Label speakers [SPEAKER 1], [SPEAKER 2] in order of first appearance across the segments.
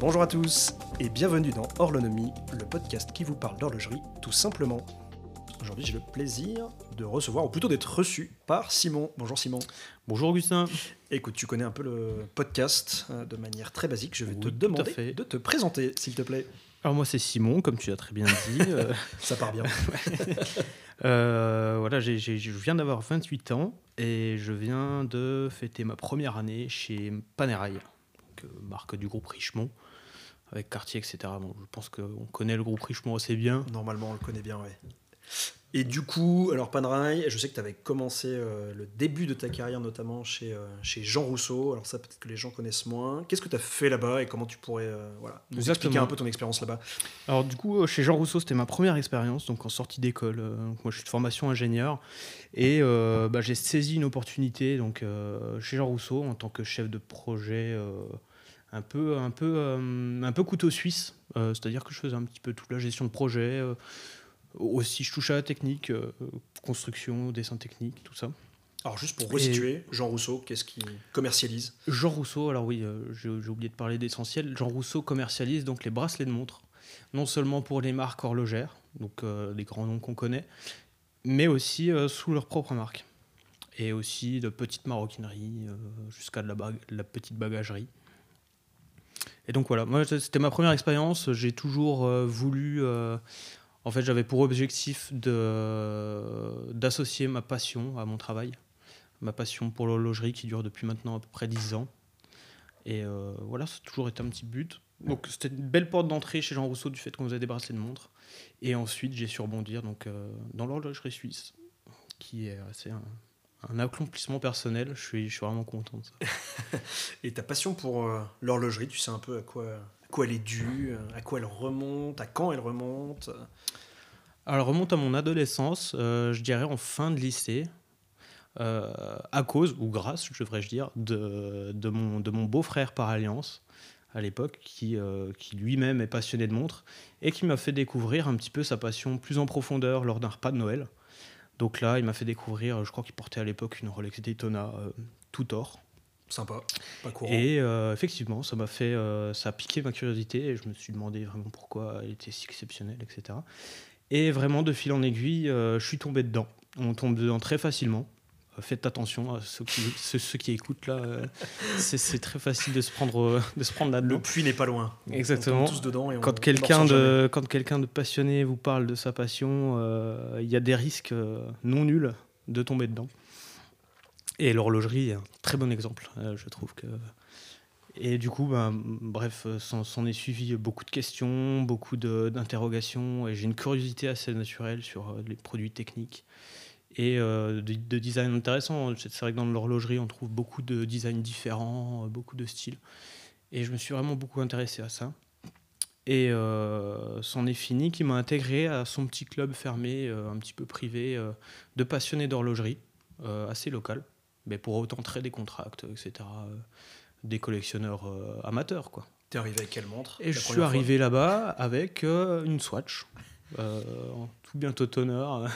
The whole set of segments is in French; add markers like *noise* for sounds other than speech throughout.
[SPEAKER 1] Bonjour à tous et bienvenue dans Horlonomie, le podcast qui vous parle d'horlogerie tout simplement. Aujourd'hui, j'ai le plaisir de recevoir, ou plutôt d'être reçu par Simon. Bonjour Simon.
[SPEAKER 2] Bonjour Augustin.
[SPEAKER 1] Écoute, tu connais un peu le podcast euh, de manière très basique. Je vais te
[SPEAKER 2] Oui,
[SPEAKER 1] demander de te présenter, s'il te plaît.
[SPEAKER 2] Alors moi c'est Simon, comme tu l'as très bien dit. *laughs* Euh,
[SPEAKER 1] Ça part bien. *laughs*
[SPEAKER 2] euh, voilà, je viens d'avoir 28 ans et je viens de fêter ma première année chez Panerai, marque du groupe Richemont, avec Cartier, etc. Bon, je pense qu'on connaît le groupe Richemont assez bien.
[SPEAKER 1] Normalement, on le connaît bien, ouais. Et du coup, alors Panerai, je sais que tu avais commencé euh, le début de ta carrière notamment chez, euh, chez Jean Rousseau. Alors ça, peut-être que les gens connaissent moins. Qu'est-ce que tu as fait là-bas et comment tu pourrais euh, voilà, nous
[SPEAKER 2] Exactement.
[SPEAKER 1] expliquer un peu ton expérience là-bas?
[SPEAKER 2] Alors du coup, chez Jean Rousseau, c'était ma première expérience, donc en sortie d'école. Donc moi, je suis de formation ingénieur et euh, bah, j'ai saisi une opportunité donc euh, chez Jean Rousseau en tant que chef de projet, euh, un peu, un peu, euh, un peu couteau suisse. Euh, C'est-à-dire que je faisais un petit peu toute la gestion de projet. euh, aussi, je touchais à la technique, construction, dessin technique, tout ça.
[SPEAKER 1] Alors juste pour resituer, Jean Rousseau, qu'est-ce qu'il commercialise?
[SPEAKER 2] Jean Rousseau, alors oui, j'ai oublié de parler d'essentiel. Jean Rousseau commercialise donc les bracelets de montre, non seulement pour les marques horlogères, donc les grands noms qu'on connaît, mais aussi sous leur propre marque. Et aussi de petites maroquineries jusqu'à de la, bag- de la petite bagagerie. Et donc voilà, moi c'était ma première expérience. J'ai toujours euh, voulu. euh, en fait, j'avais pour objectif d'associer ma passion à mon travail ma passion pour l'horlogerie qui dure depuis maintenant à peu près 10 ans. Et euh, voilà, ça a toujours été un petit but. Donc c'était une belle porte d'entrée chez Jean Rousseau du fait qu'on faisait des bracelets de montre. Et ensuite, j'ai su rebondir donc, euh, dans l'horlogerie suisse, qui est assez un, accomplissement personnel. Je suis, je suis vraiment content de ça. *laughs*
[SPEAKER 1] Et ta passion pour euh, l'horlogerie, tu sais un peu à quoi, à quoi elle est due, euh, à quoi elle remonte, à quand elle remonte?
[SPEAKER 2] Alors, elle remonte à mon adolescence, euh, je dirais en fin de lycée, euh, à cause, ou grâce, je devrais-je dire, de, de mon, de mon beau-frère par alliance, à l'époque, qui, qui lui-même est passionné de montres, et qui m'a fait découvrir un petit peu sa passion plus en profondeur lors d'un repas de Noël. Donc là, il m'a fait découvrir, je crois qu'il portait à l'époque une Rolex Daytona euh, tout or.
[SPEAKER 1] Sympa, pas courant.
[SPEAKER 2] Et euh, effectivement, ça m'a fait, euh, ça a piqué ma curiosité et je me suis demandé vraiment pourquoi elle était si exceptionnelle, etc. Et vraiment, de fil en aiguille, euh, je suis tombé dedans. On tombe dedans très facilement. Faites attention à ceux qui, ceux, ceux qui écoutent là. euh, c'est très facile de se prendre, euh, de se prendre
[SPEAKER 1] Le
[SPEAKER 2] là-dedans.
[SPEAKER 1] puits n'est pas loin.
[SPEAKER 2] Exactement.
[SPEAKER 1] On tombe tous dedans et on-
[SPEAKER 2] Quand quelqu'un de, quand quelqu'un de passionné vous parle de sa passion, euh, il y a des risques non nuls de tomber dedans. Et l'horlogerie est un très bon exemple, je trouve que. Et du coup, ben, bref, s'en est suivi beaucoup de questions, beaucoup d'interrogations, et j'ai une curiosité assez naturelle sur les produits techniques et euh, de, de design intéressant. C'est vrai que dans l'horlogerie, on trouve beaucoup de designs différents, euh, beaucoup de styles. Et je me suis vraiment beaucoup intéressé à ça. Et euh, c'en est fini qui m'a intégré à son petit club fermé, euh, un petit peu privé, de passionnés d'horlogerie, assez local, mais pour autant très décontracté, etc. euh, des collectionneurs amateurs, quoi.
[SPEAKER 1] T'es arrivé avec quelle montre
[SPEAKER 2] Et je suis arrivé là-bas avec une Swatch, tout bientôt honneur.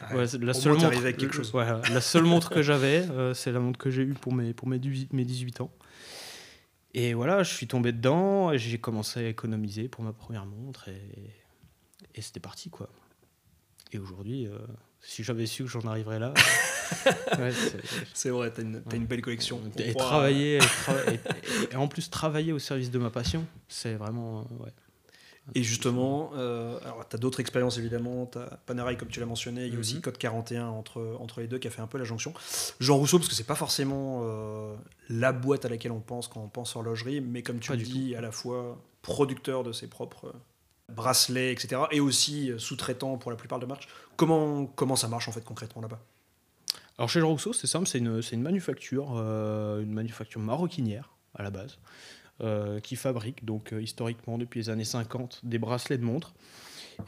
[SPEAKER 1] Ah, *laughs*
[SPEAKER 2] Ouais, c'est la seule montre,
[SPEAKER 1] arrivé avec quelque chose.
[SPEAKER 2] ouais, la seule montre que j'avais, euh, c'est la montre que j'ai eue pour mes, pour mes 18, mes 18 ans. Et voilà, je suis tombé dedans, et j'ai commencé à économiser pour ma première montre, et, et c'était parti, quoi. Et aujourd'hui, euh, si j'avais su que j'en arriverais là, *laughs* ouais, c'est-
[SPEAKER 1] vrai, t'as une, une belle collection. On
[SPEAKER 2] et travailler, et, trava- et- en plus travailler au service de ma passion, c'est vraiment, euh, ouais.
[SPEAKER 1] Et justement, euh, alors tu as d'autres expériences évidemment, tu as Panerai comme tu l'as mentionné, il y a aussi
[SPEAKER 2] Mhm.
[SPEAKER 1] Code 41 entre, entre les deux qui a fait un peu la jonction. Jean Rousseau, parce que c'est pas forcément euh, la boîte à laquelle on pense quand on pense horlogerie, mais comme tu
[SPEAKER 2] Pas
[SPEAKER 1] le dis, à la fois producteur de ses propres bracelets, etc., et aussi euh, sous-traitant pour la plupart de marques. Comment, comment ça marche en fait concrètement là-bas?
[SPEAKER 2] Alors chez Jean Rousseau, c'est simple, c'est une, une manufacture, euh, une manufacture maroquinière à la base, euh, qui fabrique donc euh, historiquement depuis les années 50 des bracelets de montre.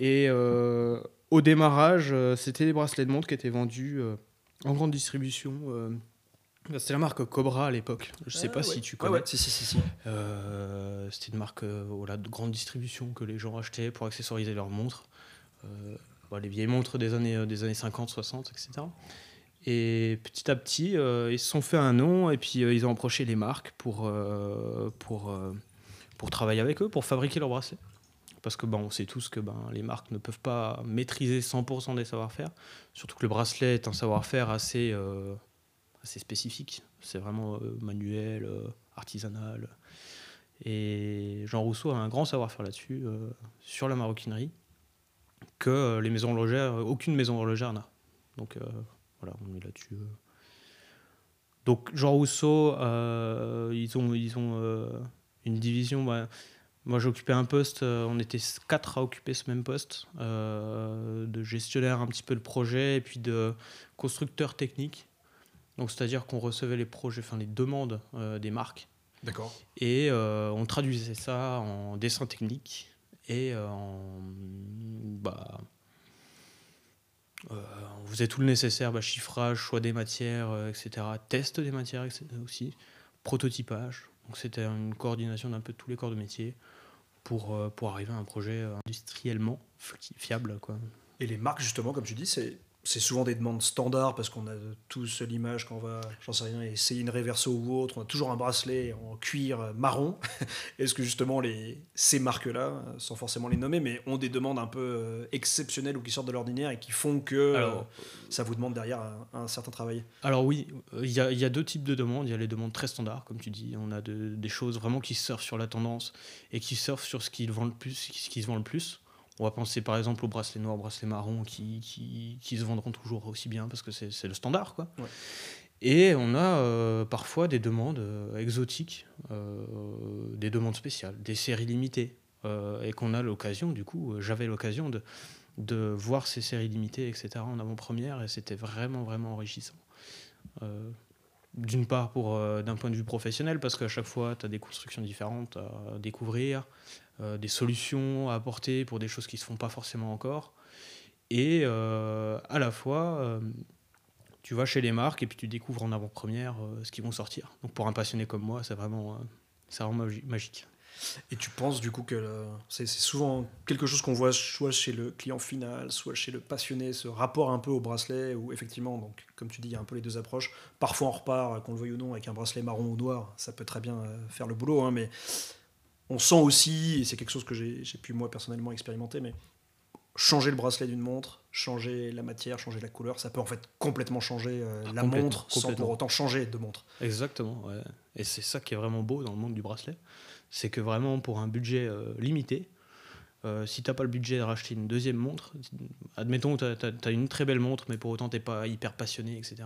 [SPEAKER 2] Et euh, au démarrage, euh, c'était des bracelets de montre qui étaient vendus euh, en grande distribution. euh, c'était la marque Cobra à l'époque. Je sais
[SPEAKER 1] Ah,
[SPEAKER 2] pas
[SPEAKER 1] ouais.
[SPEAKER 2] si tu connais.
[SPEAKER 1] ouais, si, si, si, si.
[SPEAKER 2] Euh, c'était une marque euh, voilà, de grande distribution que les gens achetaient pour accessoriser leurs montres. Euh, bon, les vieilles montres des années, euh, des années 50, 60, etc. Et petit à petit, euh, ils se sont fait un nom et puis euh, ils ont approché les marques pour, euh, pour, pour travailler avec eux, pour fabriquer leurs bracelets. Parce que ben, on sait tous que ben, les marques ne peuvent pas maîtriser 100% des savoir-faire. Surtout que le bracelet est un savoir-faire assez, assez spécifique. C'est vraiment manuel, artisanal. Et Jean Rousseau a un grand savoir-faire là-dessus, sur la maroquinerie, que les maisons horlogères, aucune maison horlogère n'a. Donc voilà, on est là-dessus. Donc Jean Rousseau, ils ont, ils ont une division. Bah, moi, j'occupais un poste, euh, on était quatre à occuper ce même poste, euh, de gestionnaire un petit peu le projet et puis de constructeur technique. Donc, c'est-à-dire qu'on recevait les projets, enfin les demandes euh, des marques.
[SPEAKER 1] D'accord.
[SPEAKER 2] Et on traduisait ça en dessin technique et en. Bah, on faisait tout le nécessaire, bah, chiffrage, choix des matières, etc. Test des matières aussi, prototypage. Donc c'était une coordination d'un peu tous les corps de métier pour, euh, pour arriver à un projet euh, industriellement fiable. Quoi.
[SPEAKER 1] Et les marques, justement, comme tu dis, c'est c'est souvent des demandes standards parce qu'on a tous l'image quand on va, j'en sais rien, essayer une réverso ou autre, on a toujours un bracelet en cuir marron. *laughs* Est-ce que justement les, ces marques-là, sans forcément les nommer, mais ont des demandes un peu euh, exceptionnelles ou qui sortent de l'ordinaire et qui font que euh, ça vous demande derrière un, certain travail?
[SPEAKER 2] Alors oui, il y, a, y, a deux types de demandes. Il y a les demandes très standards, comme tu dis. On a des choses vraiment qui surfent sur la tendance et qui surfent sur ce qui, vend le plus, ce qui se vend le plus. On va penser par exemple aux bracelets noirs, aux bracelets marrons qui, qui, qui, se vendront toujours aussi bien parce que c'est le standard. Quoi. Et on a euh, parfois des demandes euh, exotiques, euh, des demandes spéciales, des séries limitées. et qu'on a l'occasion, du coup, j'avais l'occasion de, de voir ces séries limitées, etc., en avant-première, et c'était vraiment, vraiment enrichissant. D'une part, pour d'un point de vue professionnel, parce qu'à chaque fois, tu as des constructions différentes à découvrir, euh, des solutions à apporter pour des choses qui ne se font pas forcément encore. Et euh, à la fois, euh, tu vas chez les marques et puis tu découvres en avant-première ce qu'ils vont sortir. Donc pour un passionné comme moi, c'est vraiment, vraiment magique.
[SPEAKER 1] Et tu penses du coup que c'est souvent quelque chose qu'on voit soit chez le client final, soit chez le passionné, ce rapport un peu au bracelet, où effectivement, donc, comme tu dis, il y a un peu les deux approches. Parfois on repart, qu'on le veuille ou non, avec un bracelet marron ou noir, ça peut très bien faire le boulot, hein, mais on sent aussi, et c'est quelque chose que j'ai pu moi personnellement expérimenter, mais changer le bracelet d'une montre, changer la matière, changer la couleur, ça peut en fait complètement changer euh, la montre sans pour autant changer de montre.
[SPEAKER 2] Exactement, et c'est ça qui est vraiment beau dans le monde du bracelet, c'est que vraiment pour un budget euh, limité, euh, si tu n'as pas le budget de racheter une deuxième montre, admettons que tu as, une très belle montre, mais pour autant tu n'es pas hyper passionné, etc.,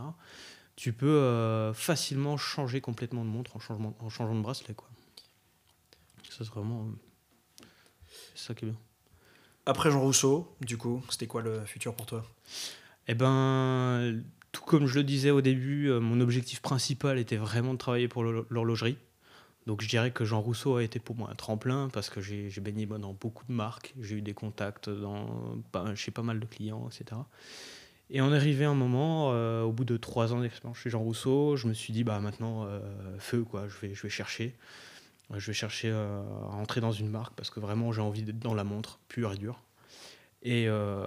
[SPEAKER 2] tu peux facilement changer complètement de montre en, changement, en changeant de bracelet. Quoi. Ça, c'est vraiment. C'est ça qui est bien.
[SPEAKER 1] Après Jean Rousseau, du coup, c'était quoi le futur pour toi?
[SPEAKER 2] Eh ben, tout comme je le disais au début, euh, mon objectif principal était vraiment de travailler pour l'horlogerie. Donc je dirais que Jean Rousseau a été pour moi un tremplin parce que j'ai baigné dans beaucoup de marques, j'ai eu des contacts dans, chez pas mal de clients, etc. Et on est arrivé à un moment, euh, au bout de trois ans d'expérience chez Jean Rousseau, je me suis dit, bah maintenant, euh, feu, quoi, je vais, je vais chercher. Je vais chercher euh, à entrer dans une marque parce que vraiment j'ai envie d'être dans la montre, pure et dure. Et euh,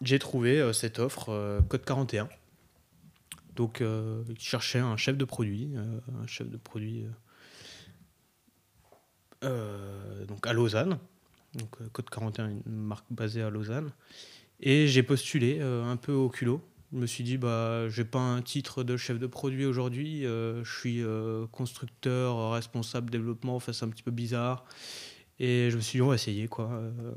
[SPEAKER 2] j'ai trouvé euh, cette offre Code 41. Donc je cherchais un chef de produit, un chef de produit donc à Lausanne. Donc Code 41, une marque basée à Lausanne. Et j'ai postulé un peu au culot je me suis dit, bah, j'ai pas un titre de chef de produit aujourd'hui. Euh, je suis euh, constructeur, responsable développement, c'est un petit peu bizarre. Et je me suis dit, on va essayer. Quoi. Euh,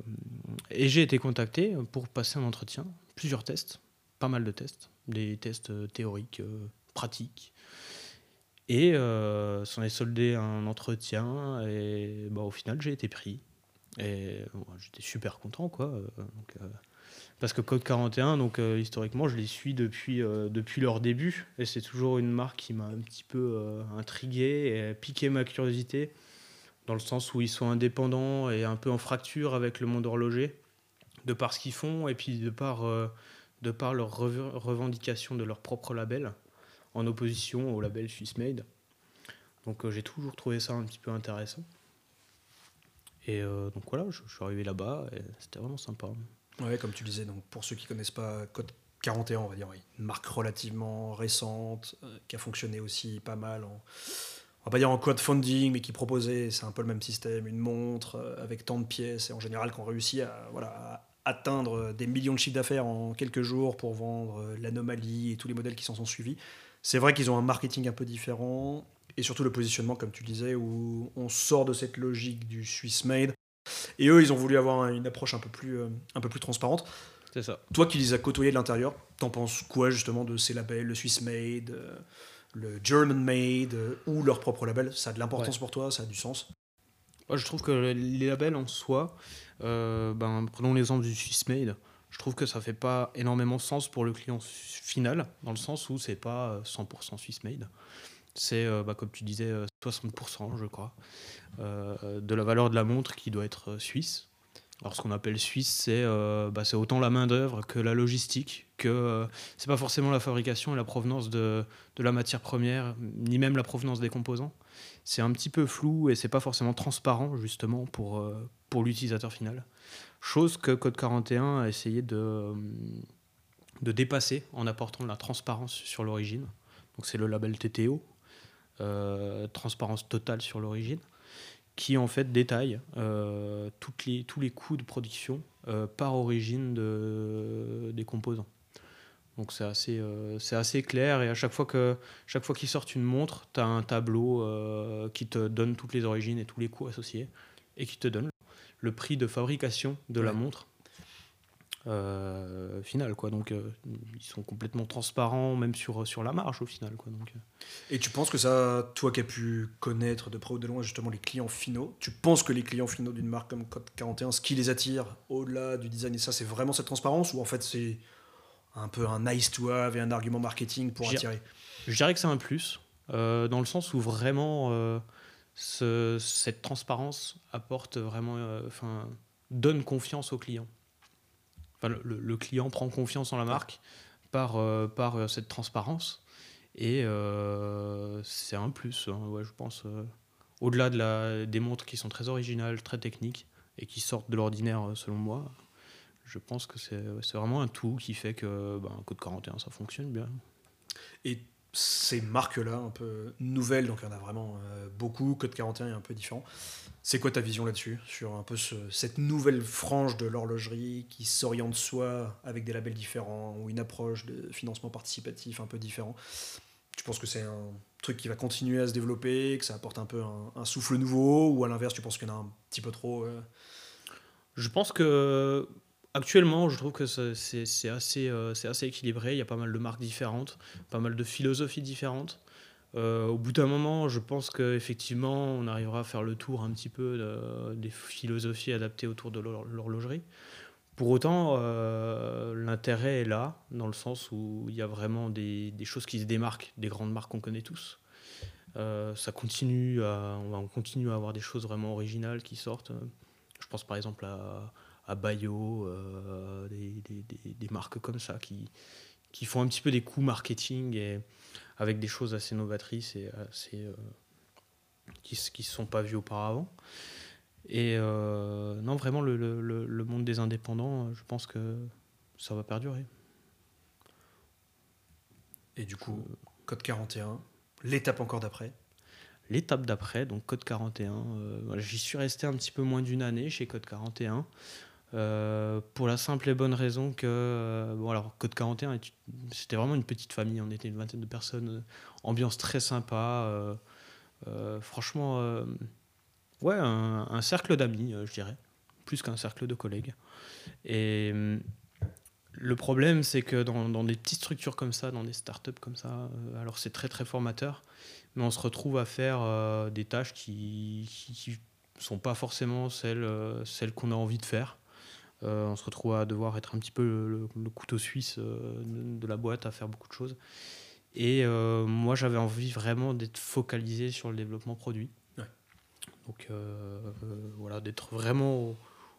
[SPEAKER 2] et j'ai été contacté pour passer un entretien, plusieurs tests, pas mal de tests, des tests théoriques, pratiques. Et s'en est soldé un entretien. Et bah, au final, j'ai été pris. Et j'étais super content. Quoi. Donc, parce que Code 41, donc euh, historiquement, je les suis depuis, euh, depuis leur début. Et c'est toujours une marque qui m'a un petit peu euh, intrigué et piqué ma curiosité, dans le sens où ils sont indépendants et un peu en fracture avec le monde horloger, de par ce qu'ils font et puis de par, de par leur revendication de leur propre label, en opposition au label Swiss Made. Donc j'ai toujours trouvé ça un petit peu intéressant. Et donc voilà, je suis arrivé là-bas et c'était vraiment sympa.
[SPEAKER 1] Ouais, comme tu disais, donc pour ceux qui connaissent pas Code 41, on va dire, une marque relativement récente, euh, qui a fonctionné aussi pas mal en, on va pas dire en crowdfunding, mais qui proposait, c'est un peu le même système, une montre euh, avec tant de pièces, et en général qu'on réussit à, voilà, à atteindre des millions de chiffres d'affaires en quelques jours pour vendre euh, l'anomalie et tous les modèles qui s'en sont suivis. C'est vrai qu'ils ont un marketing un peu différent, et surtout le positionnement, comme tu disais, où on sort de cette logique du Swiss made. Et eux, ils ont voulu avoir une approche un peu plus, euh, un peu plus transparente.
[SPEAKER 2] C'est ça.
[SPEAKER 1] Toi qui les as côtoyés de l'intérieur, t'en penses quoi justement de ces labels, le Swiss made, euh, le German made, euh, ou leur propre label? Ça a de l'importance
[SPEAKER 2] Ouais.
[SPEAKER 1] pour toi Ça a du sens?
[SPEAKER 2] Moi, je trouve que les labels en soi, euh, ben, prenons l'exemple du Swiss Made, je trouve que ça fait pas énormément sens pour le client final, dans le sens où c'est pas euh, 100% Swiss Made. C'est, euh, bah, comme tu disais, euh, 60%, je crois, euh, de la valeur de la montre qui doit être euh, suisse. Alors, ce qu'on appelle suisse, c'est euh, bah, autant la main-d'œuvre que la logistique, que euh, c'est pas forcément la fabrication et la provenance de, de la matière première, ni même la provenance des composants c'est un petit peu flou et c'est pas forcément transparent justement pour, euh, pour l'utilisateur final. Chose que Code 41 a essayé de, euh, de dépasser en apportant de la transparence sur l'origine. Donc c'est le label TTO, euh, transparence totale sur l'origine, qui en fait détaille euh, toutes les, tous les coûts de production euh, par origine de, des composants. Donc c'est assez, euh, c'est assez clair. Et à chaque fois que chaque fois qu'ils sortent une montre, tu as un tableau euh, qui te donne toutes les origines et tous les coûts associés et qui te donne le prix de fabrication de la montre euh, finale. Quoi. Donc euh, ils sont complètement transparents même sur, sur la marge au final. Quoi. Donc, euh,
[SPEAKER 1] Et tu penses que ça, toi qui as pu connaître de près ou de loin justement les clients finaux, tu penses que les clients finaux d'une marque comme Code 41, ce qui les attire au-delà du design et ça, c'est vraiment cette transparence ou en fait c'est un peu un nice to have et un argument marketing pour attirer?
[SPEAKER 2] Je dirais que c'est un plus, euh, dans le sens où vraiment ce- cette transparence apporte vraiment, enfin, donne confiance au client. Le, client prend confiance en la marque par, euh, par euh, cette transparence et euh, c'est un plus, hein, ouais, je pense. au-delà de la, des montres qui sont très originales, très techniques et qui sortent de l'ordinaire selon moi, je pense que c'est vraiment un tout qui fait que ben, Code 41 ça fonctionne bien.
[SPEAKER 1] Ces marques-là, un peu nouvelles, donc il y en a vraiment euh, beaucoup, Code 41 est un peu différent. C'est quoi ta vision là-dessus Sur un peu ce- cette nouvelle frange de l'horlogerie qui s'oriente soit avec des labels différents ou une approche de financement participatif un peu différent? Tu penses que c'est un truc qui va continuer à se développer, que ça apporte un peu un, un souffle nouveau ou à l'inverse, tu penses qu'il y en a un petit peu trop euh,
[SPEAKER 2] Je pense que actuellement, je trouve que c'est- assez, euh, assez équilibré. Il y a pas mal de marques différentes, pas mal de philosophies différentes. Euh, au bout d'un moment, je pense qu'effectivement, on arrivera à faire le tour un petit peu de- des philosophies adaptées autour de l'hor- l'horlogerie. Pour autant, euh, l'intérêt est là, dans le sens où il y a vraiment des, des choses qui se démarquent des grandes marques qu'on connaît tous. Euh, ça continue à, on continue à avoir des choses vraiment originales qui sortent. Je pense par exemple à, à Bayo, euh, des, des- des- des marques comme ça qui, qui font un petit peu des coups marketing et avec des choses assez novatrices et assez, euh, qui ne se sont pas vues auparavant. Et euh, non, vraiment, le, le- le- monde des indépendants, je pense que ça va perdurer.
[SPEAKER 1] Et du coup, Code 41, l'étape encore d'après
[SPEAKER 2] L'étape d'après, donc Code 41, euh, voilà, j'y suis resté un petit peu moins d'une année chez Code 41. Euh, pour la simple et bonne raison que, euh, bon alors Code 41, est- c'était vraiment une petite famille, on était une vingtaine de personnes, euh, ambiance très sympa, franchement, ouais, un, cercle d'amis, je dirais, plus qu'un cercle de collègues. Et hum, le problème, c'est que dans, dans des petites structures comme ça, dans des startups comme ça, alors c'est très très formateur, mais on se retrouve à faire des tâches qui ne sont pas forcément celles, celles qu'on a envie de faire. Euh, on se retrouve à devoir être un petit peu le, couteau suisse euh, de, de la boîte, à faire beaucoup de choses. Et euh, moi, j'avais envie vraiment d'être focalisé sur le développement produit.
[SPEAKER 1] Ouais.
[SPEAKER 2] Donc voilà, d'être vraiment au,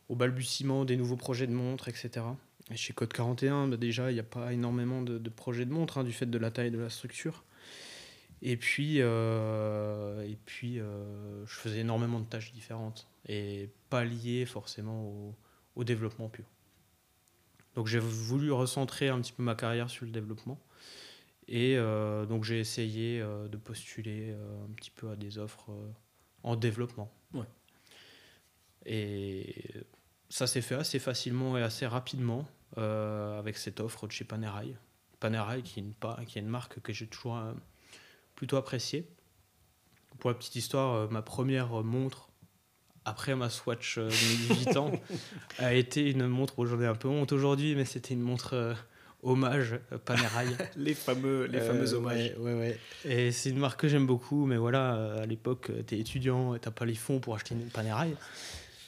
[SPEAKER 2] au balbutiement des nouveaux projets de montres, etc. Et chez Code 41, bah, déjà, il n'y a pas énormément de, de projets de montres hein, du fait de la taille de la structure. Et puis, euh, et puis euh, je faisais énormément de tâches différentes et pas liées forcément au, au développement pur. Donc j'ai voulu recentrer un petit peu ma carrière sur le développement. Et donc j'ai essayé de postuler un petit peu à des offres en développement.
[SPEAKER 1] Ouais.
[SPEAKER 2] Et ça s'est fait assez facilement et assez rapidement avec cette offre de chez Panerai. Panerai qui est une, qui est une marque que j'ai toujours plutôt appréciée. Pour la petite histoire, ma première montre après ma Swatch de 18 ans *laughs* a été une montre, j'en ai un peu honte aujourd'hui, mais c'était une montre hommage euh, Panerai. *laughs*
[SPEAKER 1] les fameux, les fameux
[SPEAKER 2] euh,
[SPEAKER 1] hommages.
[SPEAKER 2] Ouais, ouais, Et c'est une marque que j'aime beaucoup, mais voilà, euh, à l'époque, t'es étudiant t'as pas les fonds pour acheter une Panerai.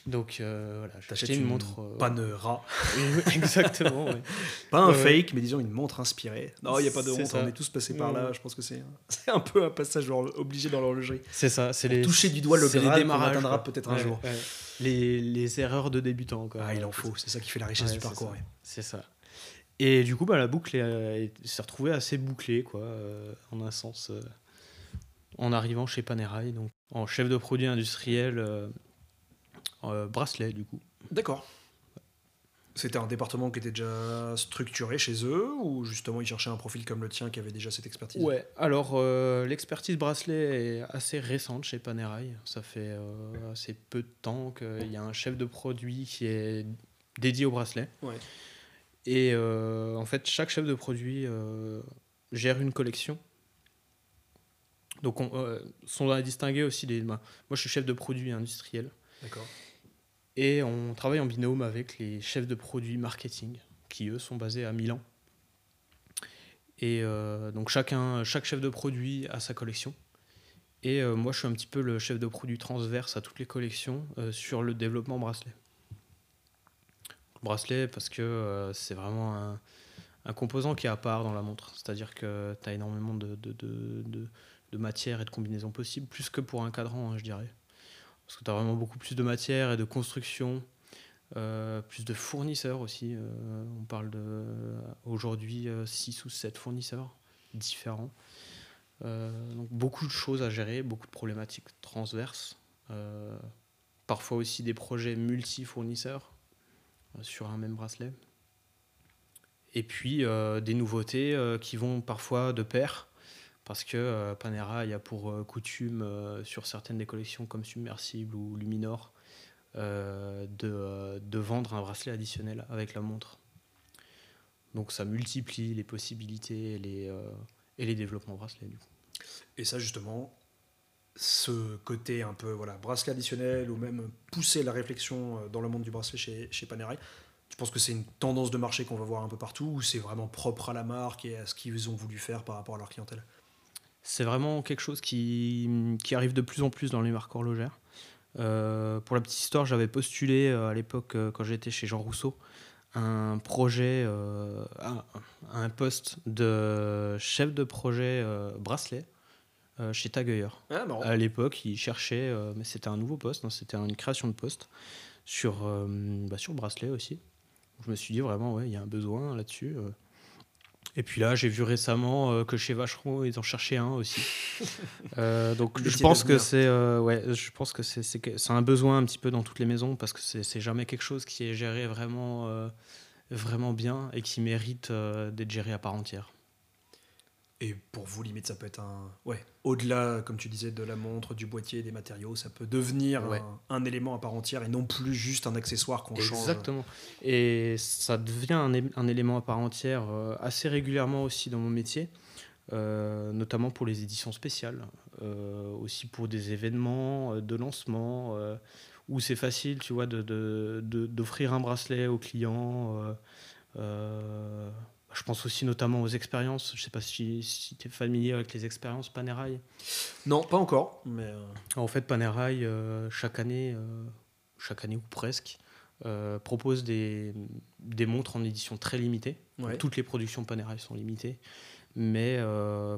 [SPEAKER 2] Donc voilà, j'ai acheté une, montre.
[SPEAKER 1] Panera. *laughs*
[SPEAKER 2] Exactement. *laughs*
[SPEAKER 1] Pas un fake, mais disons une montre inspirée. Non, il n'y a pas de honte, on est tous passés par là. Je pense que c'est un *laughs* peu un passage obligé dans l'horlogerie.
[SPEAKER 2] C'est ça. C'est les
[SPEAKER 1] toucher du doigt le Graal qu'on atteindra peut-être un jour.
[SPEAKER 2] Les, les, erreurs de débutant. Quoi.
[SPEAKER 1] Ah, il en faut. C'est ça qui fait la richesse du parcours.
[SPEAKER 2] C'est ça. Et du coup, bah, la boucle s'est retrouvée assez bouclée, quoi, euh, en un sens, euh, en arrivant chez Panerai, donc en chef de produit industriel euh, bracelet, du coup.
[SPEAKER 1] D'accord. C'était un département qui était déjà structuré chez eux ou justement ils cherchaient un profil comme le tien qui avait déjà cette expertise?
[SPEAKER 2] Ouais, alors l'expertise bracelet est assez récente chez Panerai. Ça fait assez peu de temps qu'il y a un chef de produit qui est dédié au bracelet.
[SPEAKER 1] Ouais.
[SPEAKER 2] Et euh, en fait, chaque chef de produit euh, gère une collection. Donc, on euh, sont à distinguer aussi des. moi, je suis chef de produit industriel.
[SPEAKER 1] D'accord.
[SPEAKER 2] Et on travaille en binôme avec les chefs de produits marketing, qui eux sont basés à Milan. Et donc, chacun, chaque chef de produit a sa collection. Et moi, je suis un petit peu le chef de produit transverse à toutes les collections sur le développement bracelet bracelet parce que euh, c'est vraiment un, composant qui est à part dans la montre. C'est-à-dire que tu as énormément de, de, de, de, matière et de combinaisons possibles, plus que pour un cadran, hein, je dirais. Parce que tu as vraiment beaucoup plus de matière et de construction, euh, plus de fournisseurs aussi. Euh, on parle de aujourd'hui 6 ou 7 fournisseurs différents. donc beaucoup de choses à gérer, beaucoup de problématiques transverses. parfois aussi des projets multi-fournisseurs euh, sur un même bracelet. Et puis euh, des nouveautés euh, qui vont parfois de pair, parce que Panera il y a pour coutume sur certaines des collections comme Submersible ou Luminor de, vendre un bracelet additionnel avec la montre. Donc ça multiplie les possibilités et les, et les développements bracelets. Du coup.
[SPEAKER 1] Et ça justement, ce côté un peu voilà, bracelet additionnel ou même pousser la réflexion euh, dans le monde du bracelet chez, chez Panerai, tu penses que c'est une tendance de marché qu'on va voir un peu partout ou c'est vraiment propre à la marque et à ce qu'ils ont voulu faire par rapport à leur clientèle?
[SPEAKER 2] C'est vraiment quelque chose qui, qui, arrive de plus en plus dans les marques horlogères. Euh, pour la petite histoire, j'avais postulé euh, à l'époque, quand j'étais chez Jean Rousseau, un projet, un, un, poste de chef de projet bracelet euh, chez Taguyer.
[SPEAKER 1] Ah,
[SPEAKER 2] à l'époque, il cherchait, euh, mais c'était un nouveau poste, hein, c'était une création de poste sur, euh, bah, sur bracelet aussi. Je me suis dit vraiment, ouais, il y a un besoin là-dessus. Et puis là, j'ai vu récemment que chez Vacheron, ils en cherchaient un aussi. *laughs* donc je pense, que c'est, ouais, je pense que c'est, c'est, un besoin un petit peu dans toutes les maisons parce que c'est, c'est jamais quelque chose qui est géré vraiment, vraiment bien et qui mérite d'être géré à part entière.
[SPEAKER 1] Et pour vous, limite, ça peut être un. Ouais, au-delà, comme tu disais, de la montre, du boîtier, des matériaux, ça peut devenir un, élément à part entière et non plus juste un accessoire qu'on change.
[SPEAKER 2] Exactement. Et ça devient un, un, élément à part entière euh, assez régulièrement aussi dans mon métier, euh, notamment pour les éditions spéciales, euh, aussi pour des événements de lancement où c'est facile, tu vois, d'offrir de, de, un bracelet au client. Je pense aussi notamment aux expériences. Je ne sais pas si, si tu es familier avec les expériences Panerai.
[SPEAKER 1] Non, pas encore. Mais euh.
[SPEAKER 2] En fait, Panerai, euh, chaque année, euh, chaque année ou presque, propose des, des, montres en édition très limitée. Toutes les productions Panerai sont limitées. Mais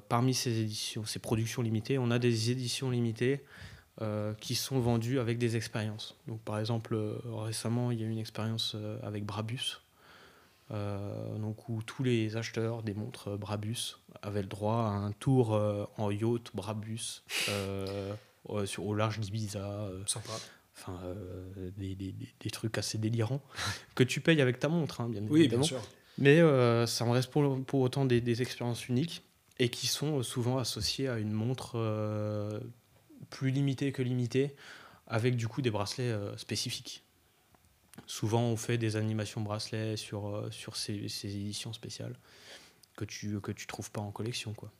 [SPEAKER 2] parmi ces, éditions, ces productions limitées, on a des éditions limitées qui sont vendues avec des expériences. Donc, par exemple, récemment, il y a eu une expérience avec Brabus donc où tous les acheteurs des montres Brabus avaient le droit à un tour euh, en yacht Brabus euh, sur, au large d'Ibiza.
[SPEAKER 1] Sympa.
[SPEAKER 2] Enfin, des, des, des, trucs assez délirants *laughs* que tu payes avec ta montre, hein, bien
[SPEAKER 1] oui, Bien sûr.
[SPEAKER 2] Mais ça me reste pour, pour autant des, expériences uniques. et qui sont souvent associés à une montre euh, plus limitée que limitée, avec du coup des bracelets euh, spécifiques. Souvent, on fait des animations bracelets sur, euh, sur ces, ces éditions spéciales que tu que tu trouves pas en collection, quoi.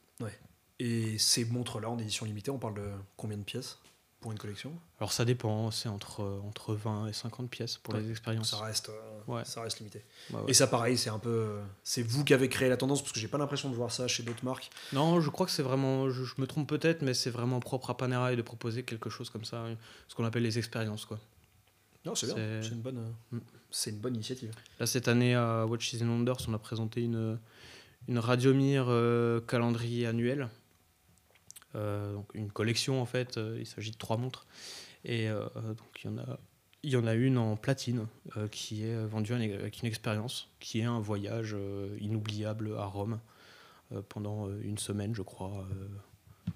[SPEAKER 1] Et ces montres-là, en édition limitée, on parle de combien de pièces pour une collection?
[SPEAKER 2] Alors ça dépend, c'est entre, entre 20 et 50 pièces pour
[SPEAKER 1] Ouais,
[SPEAKER 2] les expériences.
[SPEAKER 1] ça reste, euh,
[SPEAKER 2] Ouais.
[SPEAKER 1] ça reste limité.
[SPEAKER 2] Ouais, ouais.
[SPEAKER 1] Et ça, pareil, c'est un peu. euh, C'est vous qui avez créé la tendance, parce que j'ai pas l'impression de voir ça chez d'autres marques.
[SPEAKER 2] Non, je crois que c'est vraiment, je, je me trompe peut-être, mais c'est vraiment propre à Panerai de proposer quelque chose comme ça, ce qu'on appelle les expériences, quoi.
[SPEAKER 1] Non, c'est bien.
[SPEAKER 2] C'est-
[SPEAKER 1] une bonne, euh,
[SPEAKER 2] Mm.
[SPEAKER 1] c'est une bonne initiative.
[SPEAKER 2] Là, cette année, à Watches and Wonders, on a présenté une, une Radiomir euh, calendrier annuel. Euh, donc une collection, en fait. il s'agit de trois montres. Et euh, donc, il y, en a, il y en a une en platine qui est vendue avec une expérience, qui est un voyage inoubliable à Rome pendant une semaine, je crois.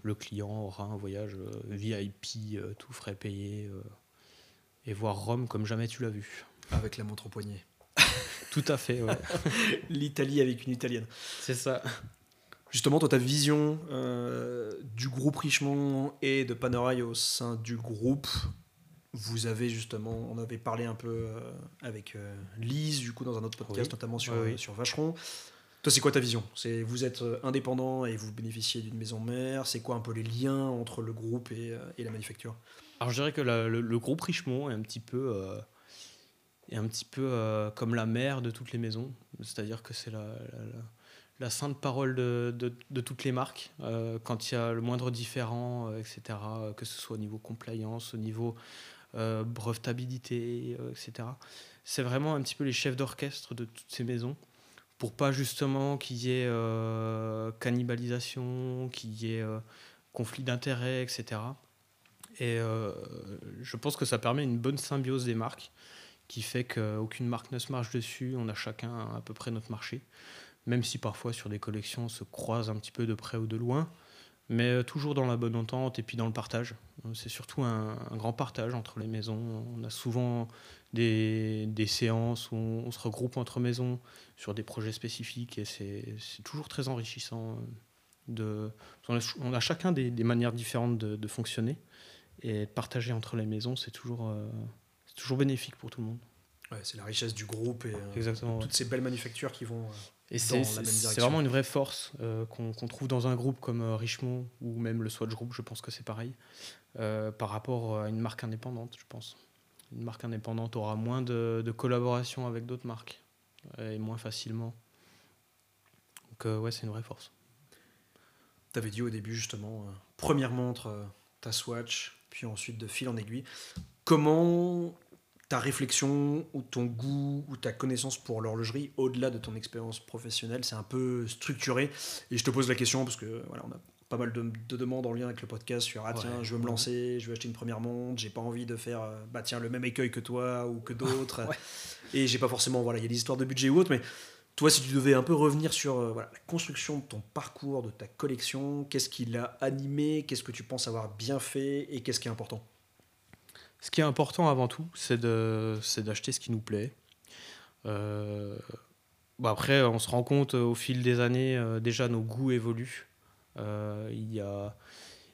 [SPEAKER 2] Le client aura un voyage VIP, tout frais payé, et voir Rome comme jamais tu l'as vu.
[SPEAKER 1] Avec la montre au poignet. *laughs*
[SPEAKER 2] Tout à fait, ouais. *laughs*
[SPEAKER 1] L'Italie avec une italienne.
[SPEAKER 2] C'est ça.
[SPEAKER 1] Justement, toi, ta vision euh, du groupe Richemont et de Panerai au sein du groupe, vous avez justement, on avait parlé un peu euh, avec euh, Lise, du coup, dans un autre podcast,
[SPEAKER 2] Oui.
[SPEAKER 1] notamment sur,
[SPEAKER 2] Oui, oui.
[SPEAKER 1] sur Vacheron. Toi, c'est quoi ta vision? C'est Vous êtes euh, indépendant et vous bénéficiez d'une maison mère. C'est quoi un peu les liens entre le groupe et, euh, et la manufacture?
[SPEAKER 2] Alors je dirais que le, le groupe Richemont est un petit peu, euh, est un petit peu euh, comme la mère de toutes les maisons. C'est-à-dire que c'est la, la- sainte parole de, de- toutes les marques. Euh, quand il y a le moindre différent, etc., que ce soit au niveau compliance, au niveau brevetabilité, etc. C'est vraiment un petit peu les chefs d'orchestre de toutes ces maisons pour pas justement qu'il y ait cannibalisation, qu'il y ait conflit d'intérêts, etc. Et euh, je pense que ça permet une bonne symbiose des marques qui fait qu'aucune marque ne se marche dessus, on a chacun à peu près notre marché, même si parfois sur des collections on se croise un petit peu de près ou de loin, mais euh, toujours dans la bonne entente et puis dans le partage. C'est surtout un, grand partage entre les maisons. On a souvent des, séances où on, se regroupe entre maisons sur des projets spécifiques et c'est toujours très enrichissant. De, on, a, chacun des, manières différentes de fonctionner et partager entre les maisons, c'est toujours, euh, c'est toujours bénéfique pour tout le monde.
[SPEAKER 1] Ouais, C'est la richesse du groupe et euh,
[SPEAKER 2] Exactement. ouais.
[SPEAKER 1] toutes ces belles manufactures qui vont. euh,
[SPEAKER 2] Et
[SPEAKER 1] dans
[SPEAKER 2] c'est
[SPEAKER 1] la
[SPEAKER 2] c'est- vraiment une vraie force qu'on qu'on trouve dans un groupe comme Richemont ou même le Swatch Group, je pense que c'est pareil, par rapport à une marque indépendante, je pense. Une marque indépendante aura moins de, de collaboration avec d'autres marques et moins facilement. Donc euh, ouais, c'est une vraie force.
[SPEAKER 1] Tu avais dit au début justement, euh, première montre, euh, ta Swatch, puis ensuite de fil en aiguille. Comment ta réflexion ou ton goût ou ta connaissance pour l'horlogerie, au-delà de ton expérience professionnelle, c'est un peu structuré Et je te pose la question parce que voilà, on a pas mal de, de demandes en lien avec le podcast sur ah
[SPEAKER 2] Ouais.
[SPEAKER 1] tiens, je veux me
[SPEAKER 2] Ouais.
[SPEAKER 1] lancer, je veux acheter une première montre, j'ai pas envie de faire euh, bah tiens le même écueil que toi ou que d'autres. *laughs*
[SPEAKER 2] Ouais.
[SPEAKER 1] Et j'ai pas forcément voilà, il y a des histoires de budget ou autre, mais toi, si tu devais un peu revenir sur euh, la construction de ton parcours, de ta collection, qu'est-ce qui l'a animé, qu'est-ce que tu penses avoir bien fait et qu'est-ce qui est important?
[SPEAKER 2] Ce qui est important avant tout, c'est d'acheter ce qui nous plaît. Euh, bon, après, on se rend compte euh, au fil des années, déjà nos goûts évoluent. Il, y a,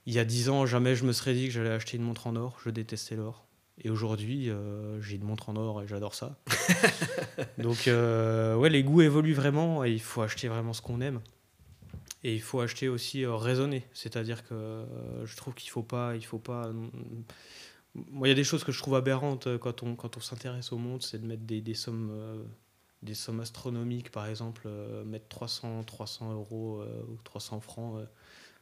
[SPEAKER 2] il y a 10 ans, jamais je me serais dit que j'allais acheter une montre en or. Je détestais l'or. Et aujourd'hui, euh, j'ai une montre en or et j'adore ça. *laughs* Donc, euh, ouais, les goûts évoluent vraiment et il faut acheter vraiment ce qu'on aime. Et il faut acheter aussi euh, raisonner. C'est-à-dire que euh, je trouve qu'il faut pas, il faut pas. euh, moi, il y a des choses que je trouve aberrantes quand on, quand on s'intéresse au monde, c'est de mettre des, des sommes, des sommes astronomiques, par exemple, mettre 300, 300 euros ou 300 francs